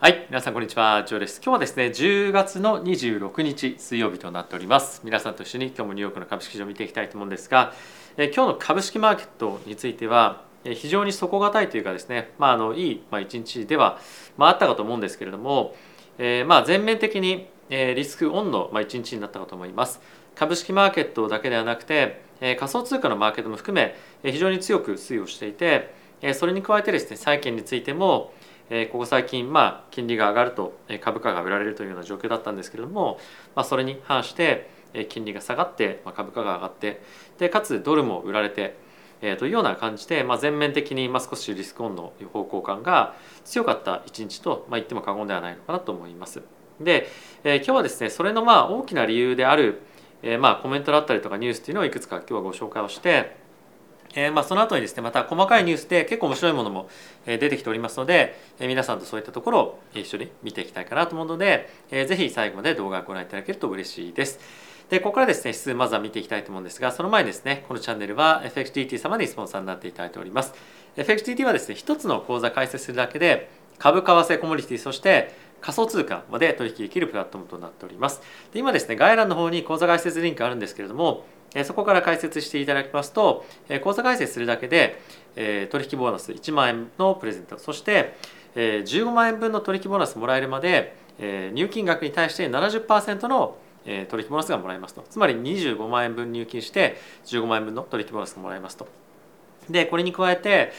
はい、皆さんこんにちは、ジョーです。今日はですね、10月の26日水曜日となっております。皆さんと一緒に今日もニューヨークの株式市場を見ていきたいと思うんですが、え今日の株式マーケットについては、え非常に底堅いというかですね、まああのいいまあ一日ではまああったかと思うんですけれども、えーまあ全面的にえリスクオンのまあ一日になったかと思います。株式マーケットだけではなくて、え仮想通貨のマーケットも含め、え非常に強く推移をしていて、えそれに加えてですね、債券についてもここ最近、まあ、金利が上がるとえ株価が売られるというような状況だったんですけれども、まあ、それに反してえ金利が下がって、まあ、株価が上がってでかつドルも売られて、えーというような感じで、まあ、全面的に、まあ、少しリスクオンの方向感が強かった一日と、まあ、言っても過言ではないのかなと思います。で、えー今日はですねそれのまあ大きな理由である、えーまあコメントだったりとかニュースっていうのをいくつか今日はご紹介をしてえーまあその後にですねまた細かいニュースで結構面白いものも出てきておりますので、えー皆さんとそういったところを一緒に見ていきたいかなと思うので、えーぜひ最後まで動画をご覧いただけると嬉しいです。でここからですね指数まずは見ていきたいと思うんですがその前にですねこのチャンネルは FXTT 様にスポンサーになっていただいております FXTT はですね一つの口座開設するだけで株為替コモディティそして仮想通貨まで取引できるプラットフォームとなっておりますで今ですね概要欄の方に口座開設リンクあるんですけれどもそこから開設していただきますと、口座開設するだけで、取引ボーナス1万円のプレゼントそして、15万円分の取引ボーナスもらえるまで、入金額に対して70%の取引ボーナスがもらえますと。つまり25万円分入金して15万円分の取引ボーナスがもらえますと。でこれに加えて、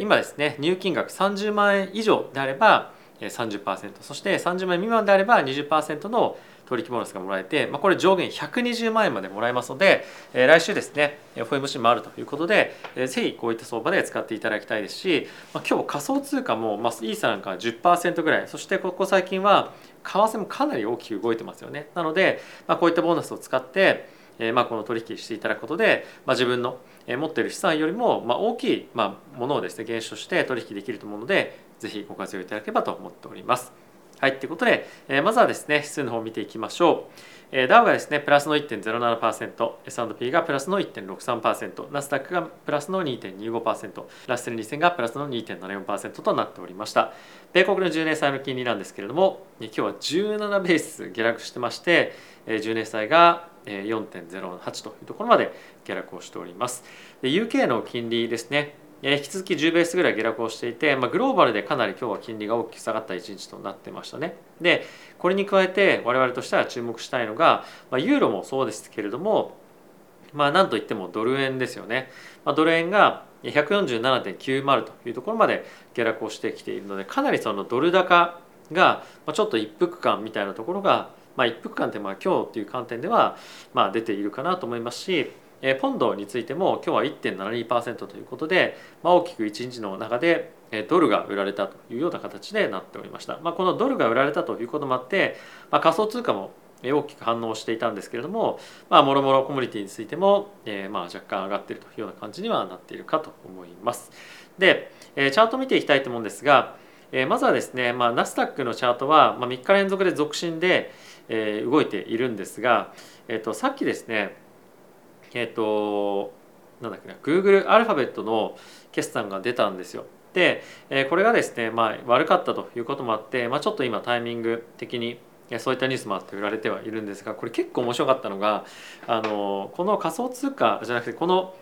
今ですね入金額30万円以上であれば30%そして30万円未満であれば20%の取引ボーナスがもらえて、まあ、これ上限120万円までもらえますので、えー来週ですね FOMC もあるということで、えーぜひこういった相場で使っていただきたいですし、まあ、今日仮想通貨も、まあ、イーサなんかは10%ぐらいそしてここ最近は為替もかなり大きく動いてますよねなので、まあ、こういったボーナスを使ってえーまあ、この取引していただくことで、まあ、自分のえ持っている資産よりもまあ大きいまあものをですね減少して取引できると思うのでぜひご活用いただければと思っております。はい、ということで、えーまずはですね指数の方を見ていきましょう。えーダウがですねプラスの1.07%、S&P がプラスの1.63%、ナスダックがプラスの2.25%、ラッセル2000がプラスの2.74%となっておりました。米国の10年債の金利なんですけれども、え今日は17ベース下落してまして、えー10年債が4.08というところまで下落をしております。で UK の金利ですね、引き続き10ベースぐらい下落をしていて、まあ、グローバルでかなり今日は金利が大きく下がった一日となってましたね。でこれに加えて我々としては注目したいのが、まあ、ユーロもそうですけれどもまあなんといってもドル円ですよね。まあ、ドル円が147.90というところまで下落をしてきているのでかなりそのドル高がちょっと一服感みたいなところが、まあ、一服感ってまあ今日っていう観点ではまあ出ているかなと思いますしえポンドについても今日は1.72%ということで、まあ、大きく1日の中でドルが売られたというような形でなっておりました、まあ、このドルが売られたということもあって、まあ、仮想通貨も大きく反応していたんですけれども、まあ、もろもろコモディティについても、えーまあ若干上がっているというような感じにはなっているかと思います。で、えチャート見ていきたいと思うんですが、えまずはですね、ま、ナスダックのチャートは、ま、3日連続で続伸で、え動いているんですが、えー、とさっきですねえっ、となんだっけな Google アルファベットの決算が出たんですよ。で、えこれがですね、まあ、悪かったということもあって、まあ、ちょっと今タイミング的にそういったニュースもあって売られてはいるんですがこれ結構面白かったのがあのこの仮想通貨じゃなくてこの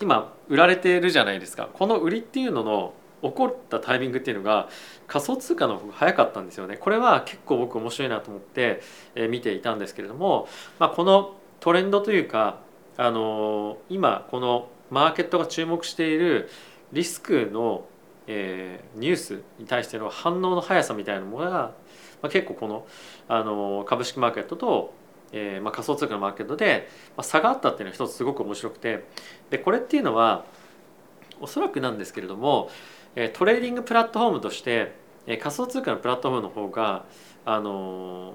今売られてるじゃないですかこの売りっていうのの起こったタイミングっていうのが仮想通貨の方が早かったんですよねこれは結構僕面白いなと思って見ていたんですけれども、まあ、このトレンドというかあの今このマーケットが注目しているリスクの、えーニュースに対しての反応の速さみたいなものが、まあ、結構このあの株式マーケットと、えーまあ、仮想通貨のマーケットで、まあ、差があったっていうのは一つすごく面白くてでこれっていうのはおそらくなんですけれども、トレーディングプラットフォームとして、仮想通貨のプラットフォームの方があの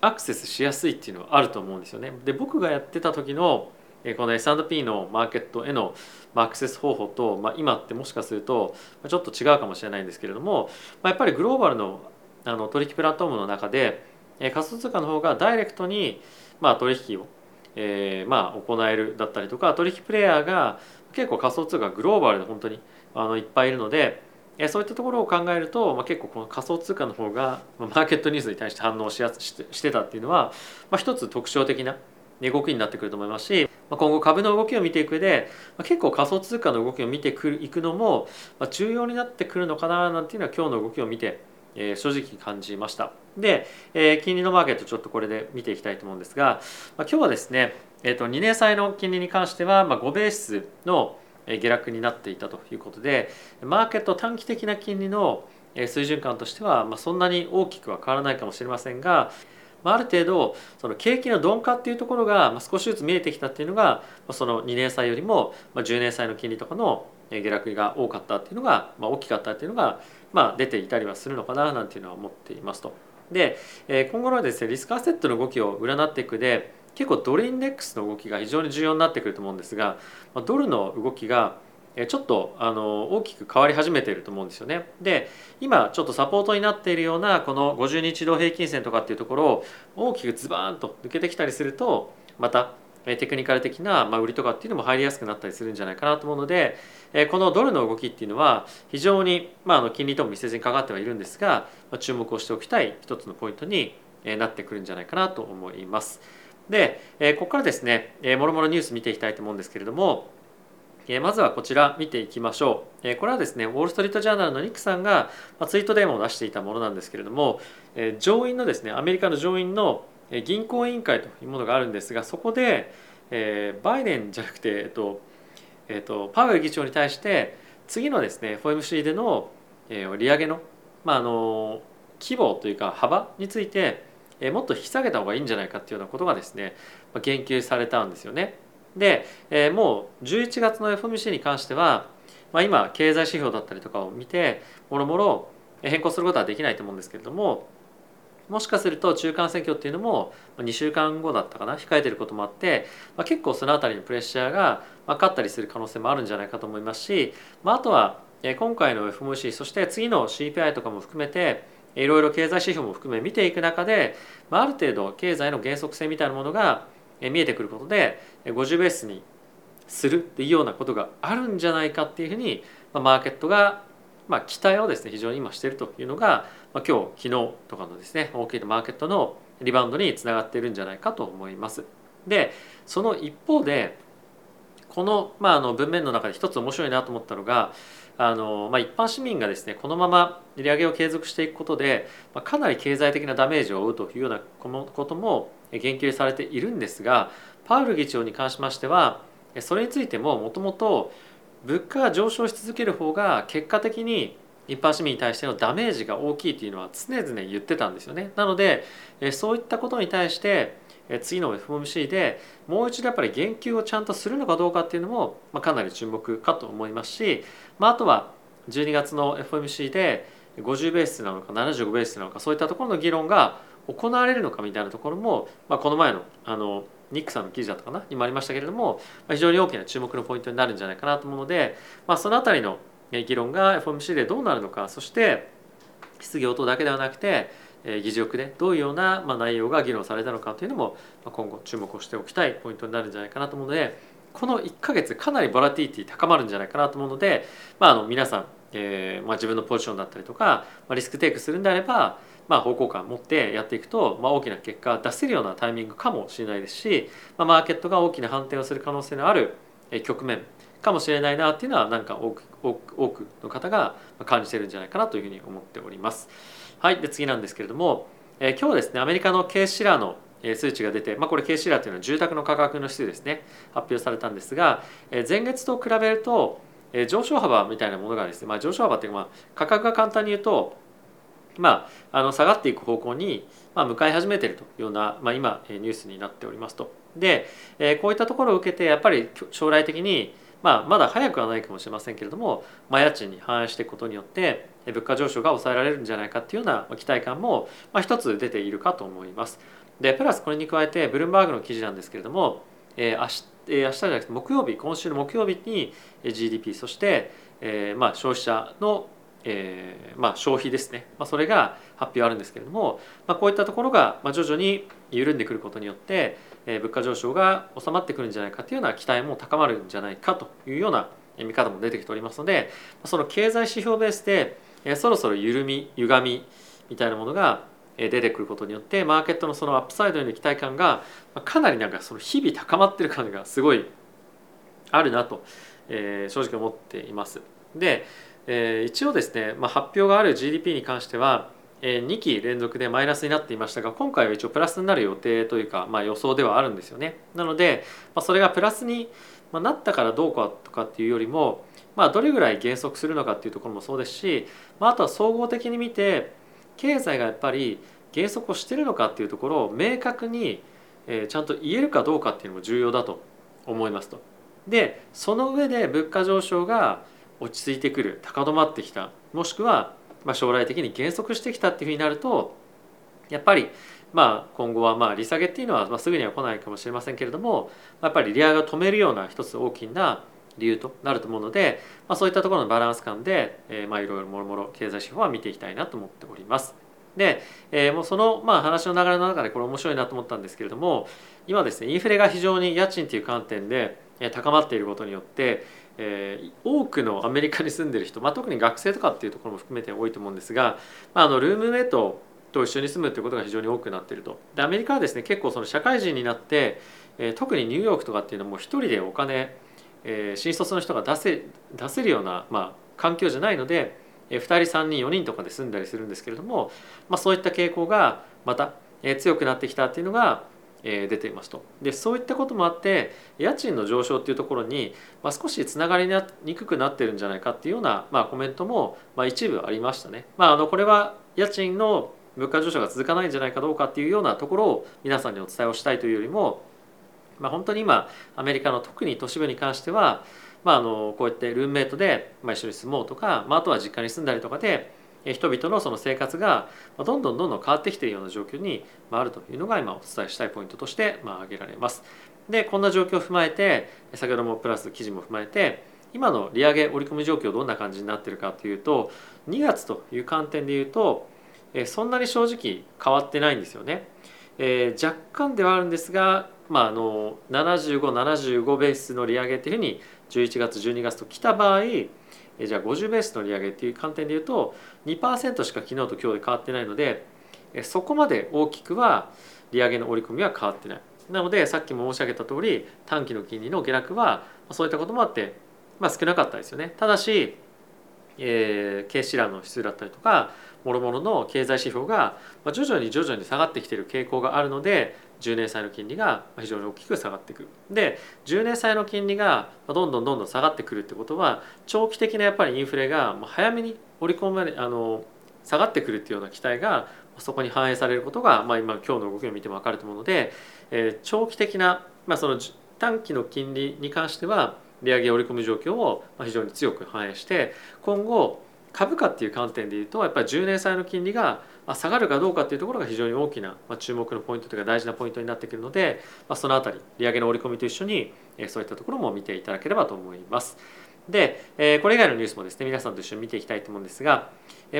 アクセスしやすいっていうのはあると思うんですよね。で僕がやってた時のこの S&P のマーケットへのアクセス方法と、まあ、今ってもしかするとちょっと違うかもしれないんですけれども、まあ、やっぱりグローバルのあの取引プラットフォームの中で仮想通貨の方がダイレクトにまあ取引を、えーまあ行えるだったりとか取引プレイヤーが結構仮想通貨グローバルで本当にあのいっぱいいるので、そういったところを考えると、まあ、結構この仮想通貨の方がマーケットニュースに対して反応しやすしてしてたっていうのは、まあ、一つ特徴的な動きになってくると思いますしまあ今後株の動きを見ていく上で結構仮想通貨の動きを見ていくのも重要になってくるのかななんていうのは今日の動きを見てえ正直感じました。でえ金利のマーケットちょっとこれで見ていきたいと思うんですがま今日はですねえー、と2年債の金利に関してはま5ベースの下落になっていたということでマーケット短期的な金利の水準感としてはそんなに大きくは変わらないかもしれませんがある程度その景気の鈍化っていうところが少しずつ見えてきたっていうのがその2年債よりも10年債の金利とかの下落が多かったっていうのが大きかったっていうのがま出ていたりはするのかななんていうのは思っていますと。で今後のですねリスクアセットの動きを占っていくで結構ドルインデックスの動きが非常に重要になってくると思うんですがドルの動きがちょっとあの大きく変わり始めていると思うんですよね。で今ちょっとサポートになっているようなこの50日移動平均線とかっていうところを大きくズバーンと抜けてきたりするとまたテクニカル的な売りとかっていうのも入りやすくなったりするんじゃないかなと思うのでこのドルの動きっていうのは非常に、まあ、の金利とも密接にかかってはいるんですが注目をしておきたい一つのポイントになってくるんじゃないかなと思います。でえここからですねもろもろニュース見ていきたいと思うんですけれどもえまずはこちら見ていきましょう。えこれはですね、ウォール・ストリート・ジャーナルのニックさんがまツイートデーモを出していたものなんですけれども、え上院のですね、アメリカの上院の銀行委員会というものがあるんですが、そこでえバイデンじゃなくて、えっとえっと、パウエル議長に対して次のですね FOMC でのえ利上げの,、まあ、あの規模というか幅についてえもっと引き下げた方がいいんじゃないかっていうようなことがですねま言及されたんですよね。で、え、もう11月の FMC に関しては、まあ、今経済指標だったりとかを見てもろもろ変更することはできないと思うんですけれどももしかすると中間選挙っていうのも2週間後だったかな控えてることもあって、まあ、結構その辺りのプレッシャーが勝ったりする可能性もあるんじゃないかと思いますし、まあ、あとは今回の FMC そして次の CPI とかも含めていろいろ経済指標も含め見ていく中で、まあ、る程度経済の減速性みたいなものが見えてくることで50ベースにするっていうようなことがあるんじゃないかっていうふうにマーケットがまあ期待をですね非常に今してるというのが、ま、今日昨日とかのですね大きいマーケットのリバウンドにつながっているんじゃないかと思います。でその一方でこの,、まあ、あの文面の中で一つ面白いなと思ったのがあの、まあ、一般市民がですねこのまま利上げを継続していくことで、まあ、かなり経済的なダメージを負うというようなことも言及されているんですがパウル議長に関しましてはそれについてももともと物価が上昇し続ける方が結果的に一般市民に対してのダメージが大きいというのは常々言ってたんですよね。なのでそういったことに対して次の FOMC でもう一度やっぱり言及をちゃんとするのかどうかっていうのもかなり注目かと思いますし、まあ、あとは12月の FOMC で50ベースなのか75ベースなのかそういったところの議論が行われるのかみたいなところも、まあ、この前のあのニックさんの記事だったかなにもありましたけれども、まあ、非常に大きな注目のポイントになるんじゃないかなと思うので、まあ、その辺りの議論が FOMC でどうなるのかそして質疑応答だけではなくて議事録でどういうような内容が議論されたのかというのも今後注目をしておきたいポイントになるんじゃないかなと思うのでこの1ヶ月かなりボラティティ高まるんじゃないかなと思うので、まあ、あの皆さん、えーまあ、自分のポジションだったりとか、まあ、リスクテイクするんであればまあ、方向感を持ってやっていくと、まあ、大きな結果出せるようなタイミングかもしれないですし、まあ、マーケットが大きな反転をする可能性のある局面かもしれないなっていうのはなんか多く多く多くの方が感じてるんじゃないかなというふうに思っております。はい、で次なんですけれども、えー、今日ですねアメリカのケーシラーの数値が出て、まあ、これケーシラーというのは住宅の価格の指数ですね発表されたんですが前月と比べると上昇幅みたいなものがですね、まあ、上昇幅っていうか、まあ、価格が簡単に言うとまあ、あの下がっていく方向に、まあ、向かい始めているというような、まあ、今ニュースになっておりますと。で、えこういったところを受けてやっぱり将来的に、まあ、まだ早くはないかもしれませんけれども、まあ、家賃に反映していくことによって物価上昇が抑えられるんじゃないかっていうような期待感も、一つ出ているかと思います。でプラスこれに加えてブルームバーグの記事なんですけれども、えー、明日、明日じゃなくて木曜日今週の木曜日に GDP そして、えーまあ、消費者のえーまあ、消費ですね、まあ、それが発表あるんですけれども、まあ、こういったところが徐々に緩んでくることによって、え、物価上昇が収まってくるんじゃないかというような期待も高まるんじゃないかというような見方も出てきておりますのでその経済指標ベースでそろそろ緩み歪みみたいなものが出てくることによってマーケットのそのアップサイドへの期待感がかなりなんかその日々高まってる感じがすごいあるなと、え正直思っています。で、え一応ですね、まあ、発表がある GDP に関しては2期連続でマイナスになっていましたが今回は一応プラスになる予定というか、まあ、予想ではあるんですよね。なので、まあ、それがプラスになったからどうかとかっていうよりも、まあ、どれぐらい減速するのかっていうところもそうですし、まあ、あとは総合的に見て経済がやっぱり減速をしてるのかっていうところを明確にちゃんと言えるかどうかっていうのも重要だと思いますと。でその上で物価上昇が落ち着いてくる高止まってきたもしくはまあ、将来的に減速してきたっていうふうになるとやっぱりまあ今後はまあ利下げっていうのはますぐには来ないかもしれませんけれどもやっぱり利上げを止めるような一つ大きな理由となると思うので、まあ、そういったところのバランス感で、えー、まあいろいろもろもろ経済指標は見ていきたいなと思っております。で、えー、もうそのまあ話の流れの中でこれ面白いなと思ったんですけれども今ですねインフレが非常に家賃という観点で高まっていることによってえー、多くのアメリカに住んでる人、まあ、特に学生とかっていうところも含めて多いと思うんですが、まあ、あのルームメイトと一緒に住むっていうことが非常に多くなっていると。でアメリカはですね結構その社会人になって、え、特にニューヨークとかっていうのも一人でお金、えー、新卒の人が出せ出せるような、まあ、環境じゃないので、えー、2人3人4人とかで住んだりするんですけれども、まあ、そういった傾向がまた、えー、強くなってきたっていうのが出ていますとでそういったこともあって家賃の上昇っていうところに、まあ、少しつながりにくくなってるんじゃないかっていうような、まあ、コメントも、まあ、一部ありましたね。まあ、あのこれは家賃の物価上昇が続かないんじゃないかどうかっていうようなところを皆さんにお伝えをしたいというよりも、まあ、本当に今アメリカの特に都市部に関しては、まあ、あのこうやってルームメイトで一緒に住もうとか、まあ、あとは実家に住んだりとかで人々のその生活がどんどんどんどん変わってきているような状況にあるというのが今お伝えしたいポイントとして挙げられます。でこんな状況を踏まえて先ほどもプラス記事も踏まえて今の利上げ織り込み状況どんな感じになっているかというと2月という観点でいうとそんなに正直変わってないんですよね。えー、若干ではあるんですが、まあ、あの7575ベースの利上げっていうふうに11月12月と来た場合えじゃあ50ベースの利上げっていう観点でいうと2%しか昨日と今日で変わってないのでえそこまで大きくは利上げの織り込みは変わってない。なのでさっきも申し上げた通り短期の金利の下落はそういったこともあって、まあ、少なかったですよね。ただし、えー、経視欄の指数だったりとか諸々の経済指標が徐々に徐々に下がってきている傾向があるので10年債の金利が非常に大きく下がってくる。で10年債の金利がどんどんどんどん下がってくるってことは長期的なやっぱりインフレが早めに織り込まれあの下がってくるっていうような期待がそこに反映されることが、まあ、今今日の動きを見ても分かると思うので、えー、長期的な、まあ、その短期の金利に関しては利上げ織り込み状況を非常に強く反映して今後株価っていう観点でいうとやっぱり10年債の金利が下がるかどうかっていうところが非常に大きな注目のポイントというか大事なポイントになってくるのでそのあたり利上げの織り込みと一緒にそういったところも見ていただければと思います。でこれ以外のニュースもですね皆さんと一緒に見ていきたいと思うんですが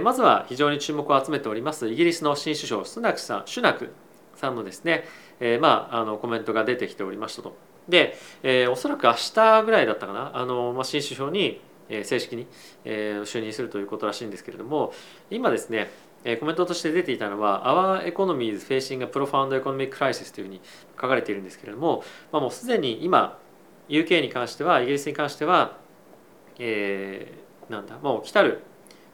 まずは非常に注目を集めておりますイギリスの新首相スナクさんシュナクさんのですね、えまあ、あのコメントが出てきておりましたと。で、え、おそらく明日ぐらいだったかなあの、ま、新首相に正式に就任するということらしいんですけれども今ですねコメントとして出ていたのは「Our economy is facing a profound economic crisis」というふうに書かれているんですけれども、まあ、もうすでに今 UK に関してはイギリスに関しては、えー、なんだもう来たる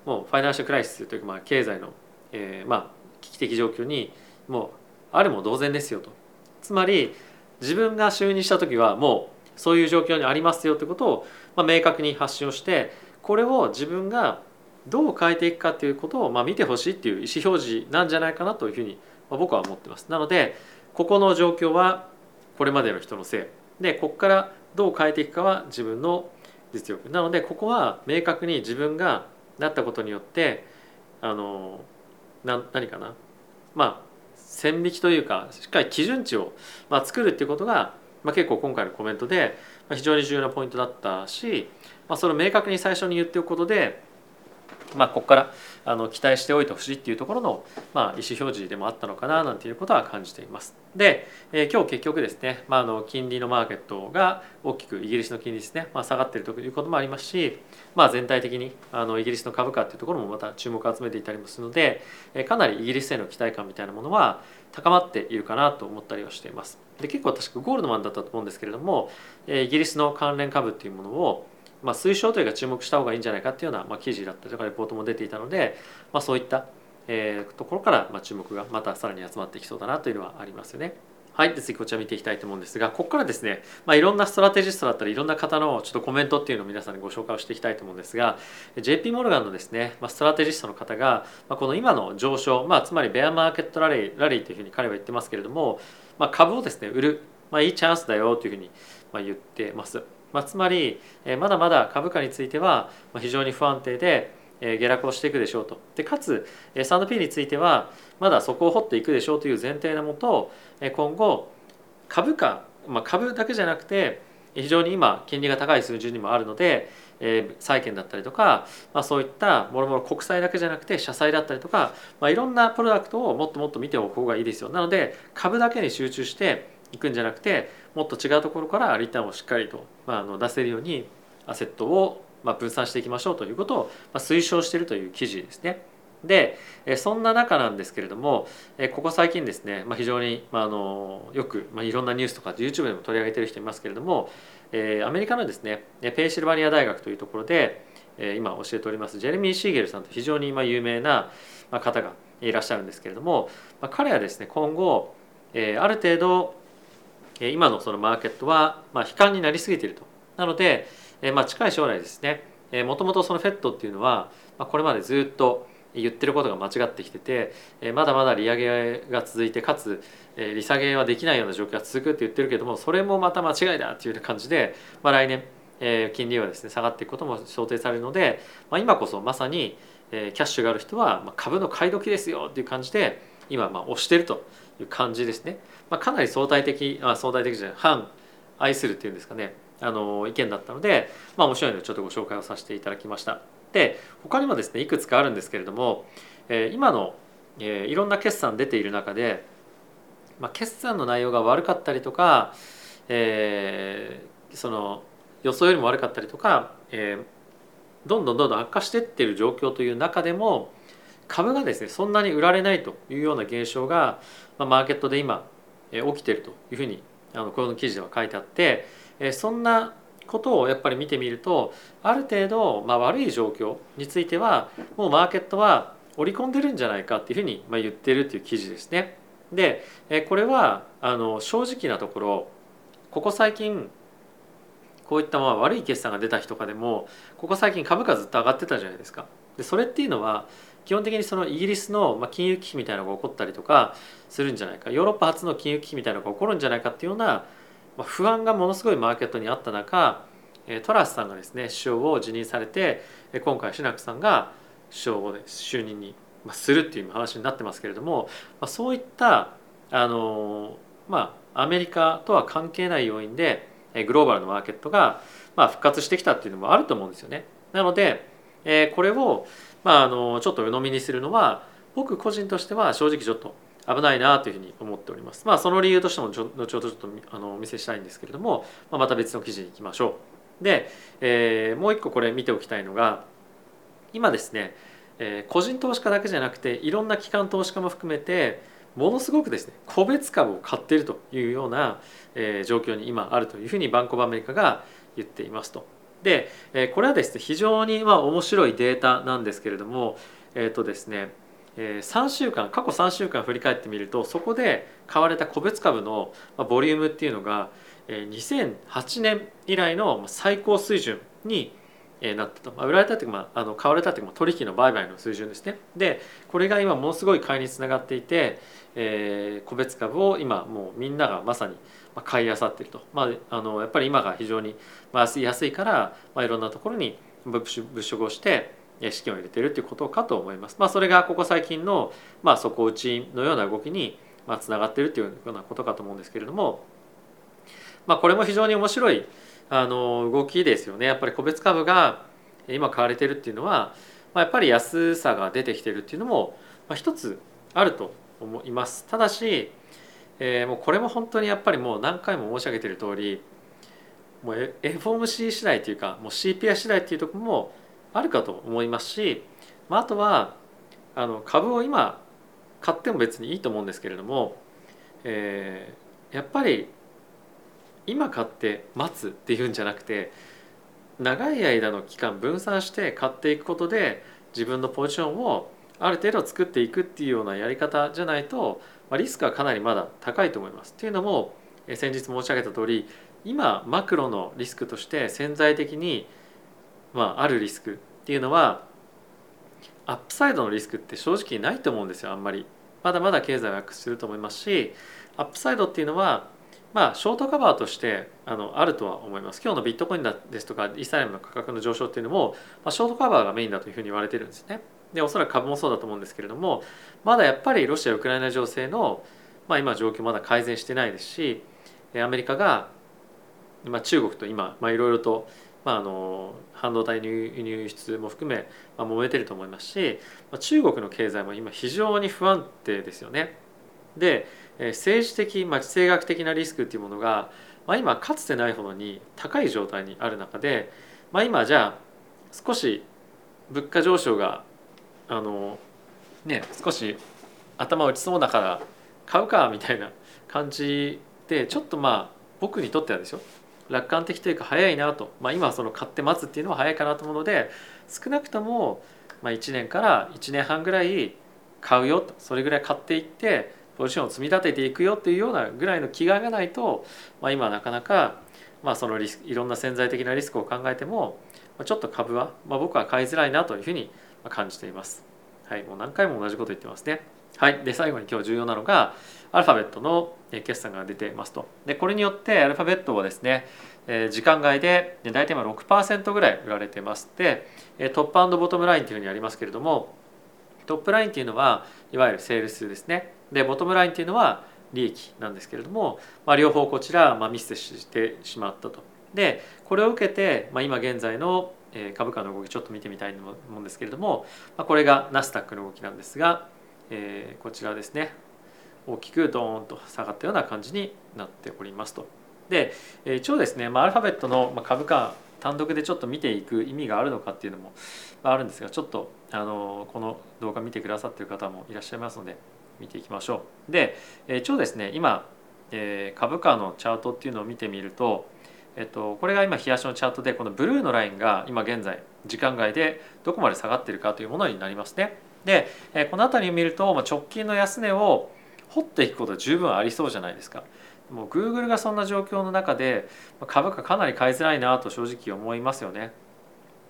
もうファイナンシャルクライシスというかまあ経済の、えー、まあ危機的状況にもうあるも同然ですよと。つまり自分が就任した時はもうそういう状況にありますよということを、まあ、明確に発信をしてこれを自分がどう変えていくかということを、まあ、見てほしいっていう意思表示なんじゃないかなというふうに、まあ、僕は思ってます。なのでここの状況はこれまでの人のせい。でここからどう変えていくかは自分の実力。なのでここは明確に自分がなったことによってあのな何かな？まあ線引きというかしっかり基準値を、まあ、作るっていうことがまあ、結構今回のコメントで非常に重要なポイントだったし、まあ、それを明確に最初に言っておくことでまあ、ここからあの期待しておいてほしいっていうところの、まあ、意思表示でもあったのかななんていうことは感じています。で、えー、今日結局ですね、まあ、あの金利のマーケットが大きくイギリスの金利ですね、まあ、下がっているということもありますし、まあ、全体的にあのイギリスの株価っていうところもまた注目を集めていたりもするので、えー、かなりイギリスへの期待感みたいなものは高まっているかなと思ったりはしています。で結構確かゴールドマンだったと思うんですけれども、えー、イギリスの関連株っていうものをまあ、推奨というか注目した方がいいんじゃないかっていうような、まあ、記事だったりとかレポートも出ていたので、まあ、そういった、えー、ところから、まあ、注目がまたさらに集まってきそうだなというのはありますよね。はい、で次こちら見ていきたいと思うんですがここからですね、まあ、いろんなストラテジストだったりいろんな方のちょっとコメントっていうのを皆さんにご紹介をしていきたいと思うんですが JP モルガンのですね、まあ、ストラテジストの方が、まあ、この今の上昇、まあ、つまりベアマーケットラリーラリーというふうに彼は言ってますけれども、まあ、株をですね売る、まあ、いいチャンスだよというふうに言ってます。まあ、つまり、えまだまだ株価については非常に不安定で下落をしていくでしょうと。でかつ S&P についてはまだそこを掘っていくでしょうという前提のもと今後株価、まあ、株だけじゃなくて非常に今金利が高い数字にもあるので、え債券だったりとか、まあ、そういったもろもろ国債だけじゃなくて社債だったりとか、まあ、いろんなプロダクトをもっともっと見ておく方がいいですよ。なので株だけに集中していくんじゃなくてもっと違うところからリターンをしっかりと、まあ、あの出せるようにアセットをまあ分散していきましょうということをまあ推奨しているという記事ですね。でそんな中なんですけれどもここ最近ですね、まあ、非常に、まあ、あのよく、まあ、いろんなニュースとか YouTube でも取り上げてる人いますけれどもアメリカのですねペンシルバニア大学というところで今教えておりますジェレミー・シーゲルさんと非常に有名な方がいらっしゃるんですけれどもまあ彼はですね今後ある程度今のそのマーケットはまあ悲観になりすぎていると。なので、まあ、近い将来ですねもともとその FED っていうのはこれまでずっと言ってることが間違ってきててまだまだ利上げが続いてかつ利下げはできないような状況が続くって言ってるけどもそれもまた間違いだっていう感じで、まあ、来年金利はですね下がっていくことも想定されるので、まあ、今こそまさにキャッシュがある人は株の買い時ですよっていう感じで今まあ押してるという感じですね。まあ、かなり相対的あ相対的じゃない反愛するっていうんですかねあの意見だったので、まあ、面白いのでちょっとご紹介をさせていただきました。で他にもですねいくつかあるんですけれども、えー、今の、えー、いろんな決算出ている中で、まあ、決算の内容が悪かったりとか、えー、その予想よりも悪かったりとか、えー、どんどんどんどん悪化していってる状況という中でも株がですねそんなに売られないというような現象が、まあ、マーケットで今え起きてるというふうにあのこの記事では書いてあってえそんなことをやっぱり見てみるとある程度、まあ、悪い状況についてはもうマーケットは織り込んでるんじゃないかっていうふうにまあ言ってるっていう記事ですね。でえこれはあの正直なところここ最近こういったまあ悪い決算が出た日とかでもここ最近株価ずっと上がってたじゃないですか。でそれっていうのは基本的にそのイギリスの金融危機みたいなのが起こったりとかするんじゃないかヨーロッパ初の金融危機みたいなのが起こるんじゃないかっていうような不安がものすごいマーケットにあった中トラスさんがですね首相を辞任されて今回シナクさんが首相を、ね、就任にするっていう話になってますけれどもそういったあのまあアメリカとは関係ない要因でグローバルのマーケットがまあ復活してきたっていうのもあると思うんですよね。なのでこれをまああのちょっと鵜呑みにするのは僕個人としては正直ちょっと危ないなというふうに思っております。まあその理由としても後ほどちょっとあのお見せしたいんですけれども、まあ、また別の記事に行きましょう。で、えー、もう一個これ見ておきたいのが今ですね、えー、個人投資家だけじゃなくていろんな機関投資家も含めてものすごくですね個別株を買っているというような、えー、状況に今あるというふうにバンコブアメリカが言っていますと。で、これはですね非常にまあ面白いデータなんですけれどもえっ、とですね3週間過去3週間振り返ってみるとそこで買われた個別株のボリュームっていうのが2008年以来の最高水準になったと、売られたというか、まあ、あの買われたというか取引の売買の水準ですね。でこれが今ものすごい買いにつながっていて、えー、個別株を今もうみんながまさに買いあさってると、まあ、あのやっぱり今が非常に安いから、まあ、いろんなところに物色をして資金を入れているということかと思います。まあ、それがここ最近の、まあ、底打ちのような動きにつながっているというようなことかと思うんですけれども、まあ、これも非常に面白いあの動きですよね。やっぱり個別株が今買われているっていうのはまあ、やっぱり安さが出てきてるっていうのも、まあ、一つあると思いますただし、えー、もうこれも本当にやっぱりもう何回も申し上げている通りもう FOMC 次第というかもう CPI 次第っていうところもあるかと思いますし、まあ、あとはあの株を今買っても別にいいと思うんですけれども、えー、やっぱり今買って待つっていうんじゃなくて長い間の期間分散して買っていくことで自分のポジションをある程度作っていくっていうようなやり方じゃないと、まあ、リスクはかなりまだ高いと思います。っていうのも先日申し上げた通り今マクロのリスクとして潜在的に、まあ、あるリスクっていうのはアップサイドのリスクって正直ないと思うんですよあんまり。まだまだ経済は悪化すると思いますしアップサイドっていうのはまあショートカバーとしてあのあるとは思います今日のビットコインですとかイーサリアムの価格の上昇っていうのも、まあ、ショートカバーがメインだというふうに言われてるんですねでおそらく株もそうだと思うんですけれどもまだやっぱりロシア・ウクライナ情勢の、まあ、今状況まだ改善してないですしアメリカが、まあ、中国と今いろいろと、まあ、あの半導体輸入輸出も含め、まあ、揉めてると思いますし、まあ、中国の経済も今非常に不安定ですよね。で政治的、まあ、地政学的なリスクっていうものが、まあ、今かつてないほどに高い状態にある中で、まあ、今じゃあ少し物価上昇があのね少し頭打ちそうだから買うかみたいな感じでちょっとまあ僕にとってはですよ楽観的というか早いなと、まあ、今その買って待つっていうのは早いかなと思うので少なくともま1年から1年半ぐらい買うよと。それぐらい買っていってポジションを積み立てていくよっていうようなぐらいの気概がないと、まあ、今なかなか、まあ、そのリスいろんな潜在的なリスクを考えても、ちょっと株は、まあ、僕は買いづらいなというふうに感じています。はい、もう何回も同じこと言ってますね。はい、で最後に今日重要なのがアルファベットの決算が出ていますと。でこれによってアルファベットはですね時間外で大体今6%ぐらい売られてましてトップボトムラインというふうにありますけれどもトップラインっていうのはいわゆるセールスですねでボトムラインっていうのは利益なんですけれども、まあ、両方こちら、まあ、ミスしてしまったと。でこれを受けて、まあ、今現在の株価の動きちょっと見てみたいと思うんですけれども、これがナスダックの動きなんですが、こちらですね大きくドーンと下がったような感じになっておりますと。で一応ですね、アルファベットの株価単独でちょっと見ていく意味があるのかっていうのもあるんですがちょっとあのこの動画見てくださってる方もいらっしゃいますので見ていきましょう。で一応ですね今株価のチャートっていうのを見てみると、えっと、これが今冷やしのチャートでこのブルーのラインが今現在時間外でどこまで下がってるかというものになりますね。でこの辺りを見ると直近の安値を掘っていくことは十分ありそうじゃないですか。もう Google がそんな状況の中で株価かなり買いづらいなと正直思いますよね。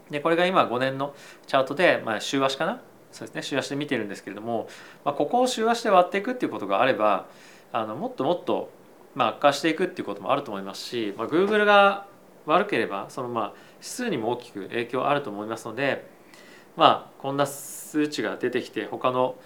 でこれが今5年のチャートで、まあ、週足かな？そうですね週足で見てるんですけれども、まあ、ここを週足で割っていくっていうことがあればあのもっともっと、まあ、悪化していくっていうこともあると思いますし、まあ、Google が悪ければそのまあ指数にも大きく影響あると思いますのでまあこんな数値が出てきて他の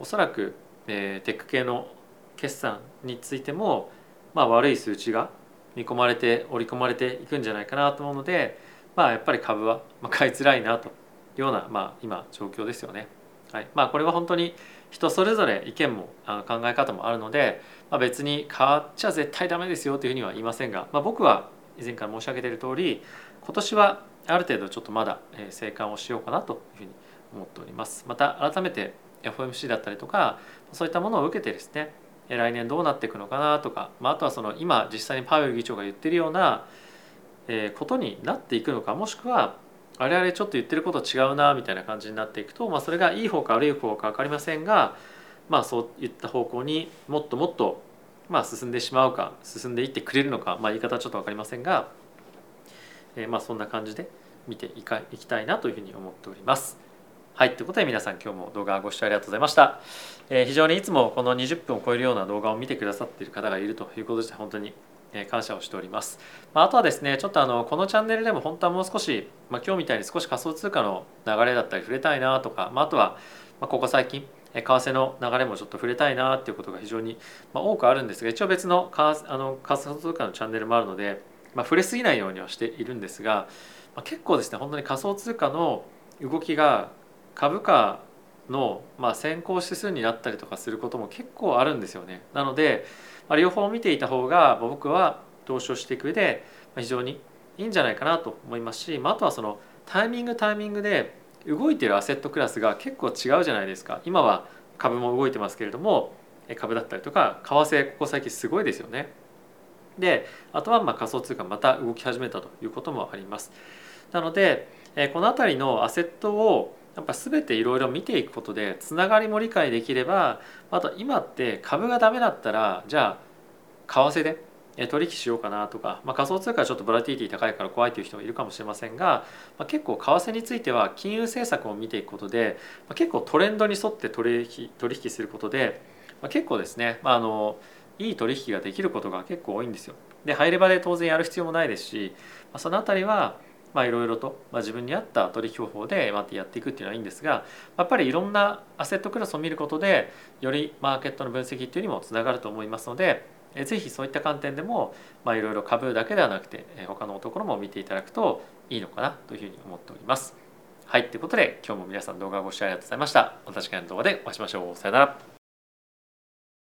おそらく、えー、テック系の決算についてもまあ、悪い数値が見込まれて織り込まれていくんじゃないかなと思うので、まあ、やっぱり株は買いづらいなというような、まあ、今状況ですよね。はいまあ、これは本当に人それぞれ意見も考え方もあるので、まあ、別に変わっちゃ絶対ダメですよというふうには言いませんが、まあ、僕は以前から申し上げている通り今年はある程度ちょっとまだ生還をしようかなというふうに思っております。また改めて FOMC だったりとかそういったものを受けてですね来年どうなっていくのかなとか、まあ、あとはその今実際にパウエル議長が言ってるようなことになっていくのかもしくはあれあれちょっと言ってること違うなみたいな感じになっていくと、まあ、それがいい方か悪い方か分かりませんが、まあ、そういった方向にもっともっとまあ進んでしまうか進んでいってくれるのか、まあ、言い方はちょっと分かりませんが、えー、まあそんな感じで見ていかいきたいなというふうに思っております。はい、ということで皆さん今日も動画ご視聴ありがとうございました。えー、非常にいつもこの20分を超えるような動画を見てくださっている方がいるということで本当に感謝をしております。まあ、とはですね、ちょっとあのこのチャンネルでも本当はもう少し、まあ、今日みたいに少し仮想通貨の流れだったり触れたいなとか、まあ、あとはここ最近為替の流れもちょっと触れたいなっていうことが非常に多くあるんですが一応別のあの仮想通貨のチャンネルもあるので、まあ、触れすぎないようにはしているんですが、まあ、結構ですね本当に仮想通貨の動きが株価の、まあ、先行指数になったりとかすることも結構あるんですよね。なので、まあ、両方見ていた方が僕は投資をしていく上で非常にいいんじゃないかなと思いますし、まあ、あとはそのタイミングタイミングで動いてるアセットクラスが結構違うじゃないですか今は株も動いてますけれども株だったりとか為替ここ最近すごいですよね。であとはま仮想通貨また動き始めたということもあります。なのでこの辺りのアセットをやっぱ全ていろいろ見ていくことでつながりも理解できればあと今って株がダメだったらじゃあ為替で取引しようかなとか、まあ、仮想通貨はちょっとボラティティ高いから怖いという人もいるかもしれませんが、まあ、結構為替については金融政策を見ていくことで、まあ、結構トレンドに沿って取引取引することで、まあ、結構ですね、まあ、あのいい取引ができることが結構多いんですよ。で入れ場で当然やる必要もないですし、まあ、その辺りはいろいろと、まあ、自分に合った取引方法でまやっていくっていうのはいいんですがやっぱりいろんなアセットクラスを見ることでよりマーケットの分析っていうにもつながると思いますのでぜひそういった観点でもまあいろいろ株だけではなくて他のところも見ていただくといいのかなというふうに思っております。はい、ということで今日も皆さん動画をご視聴ありがとうございました。また次回の動画でお会いしましょう。さよなら。